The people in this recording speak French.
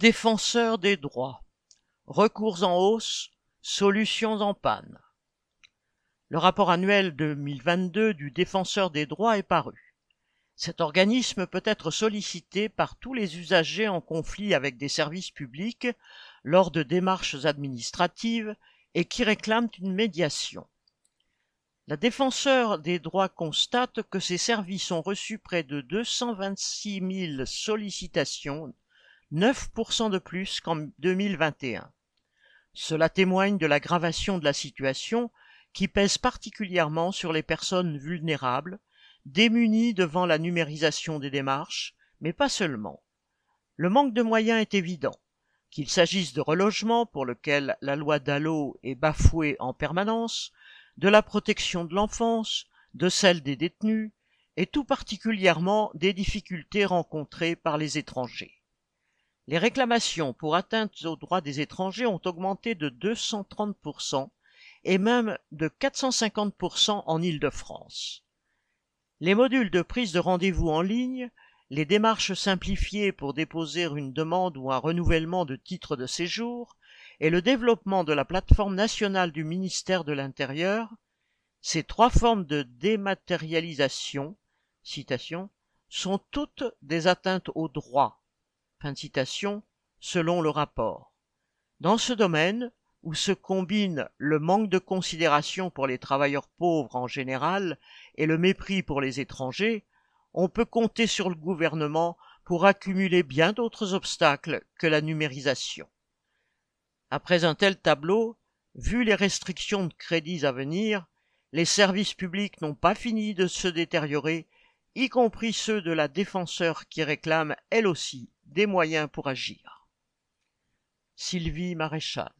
Défenseur des droits. Recours en hausse, solutions en panne. Le rapport annuel 2022 du Défenseur des droits est paru. Cet organisme peut être sollicité par tous les usagers en conflit avec des services publics lors de démarches administratives et qui réclament une médiation. La défenseur des droits constate que ces services ont reçu près de 226 000 sollicitations 9% de plus qu'en 2021. Cela témoigne de l'aggravation de la situation qui pèse particulièrement sur les personnes vulnérables, démunies devant la numérisation des démarches, mais pas seulement. Le manque de moyens est évident, qu'il s'agisse de relogement pour lequel la loi Dallot est bafouée en permanence, de la protection de l'enfance, de celle des détenus, et tout particulièrement des difficultés rencontrées par les étrangers. Les réclamations pour atteinte aux droits des étrangers ont augmenté de 230% et même de 450% en Île-de-France. Les modules de prise de rendez-vous en ligne, les démarches simplifiées pour déposer une demande ou un renouvellement de titre de séjour et le développement de la plateforme nationale du ministère de l'Intérieur, ces trois formes de dématérialisation sont toutes des atteintes aux droits Fin de citation, selon le rapport. Dans ce domaine, où se combine le manque de considération pour les travailleurs pauvres en général et le mépris pour les étrangers, on peut compter sur le gouvernement pour accumuler bien d'autres obstacles que la numérisation. Après un tel tableau, vu les restrictions de crédits à venir, les services publics n'ont pas fini de se détériorer, y compris ceux de la défenseur qui réclame elle aussi des moyens pour agir. Sylvie Maréchal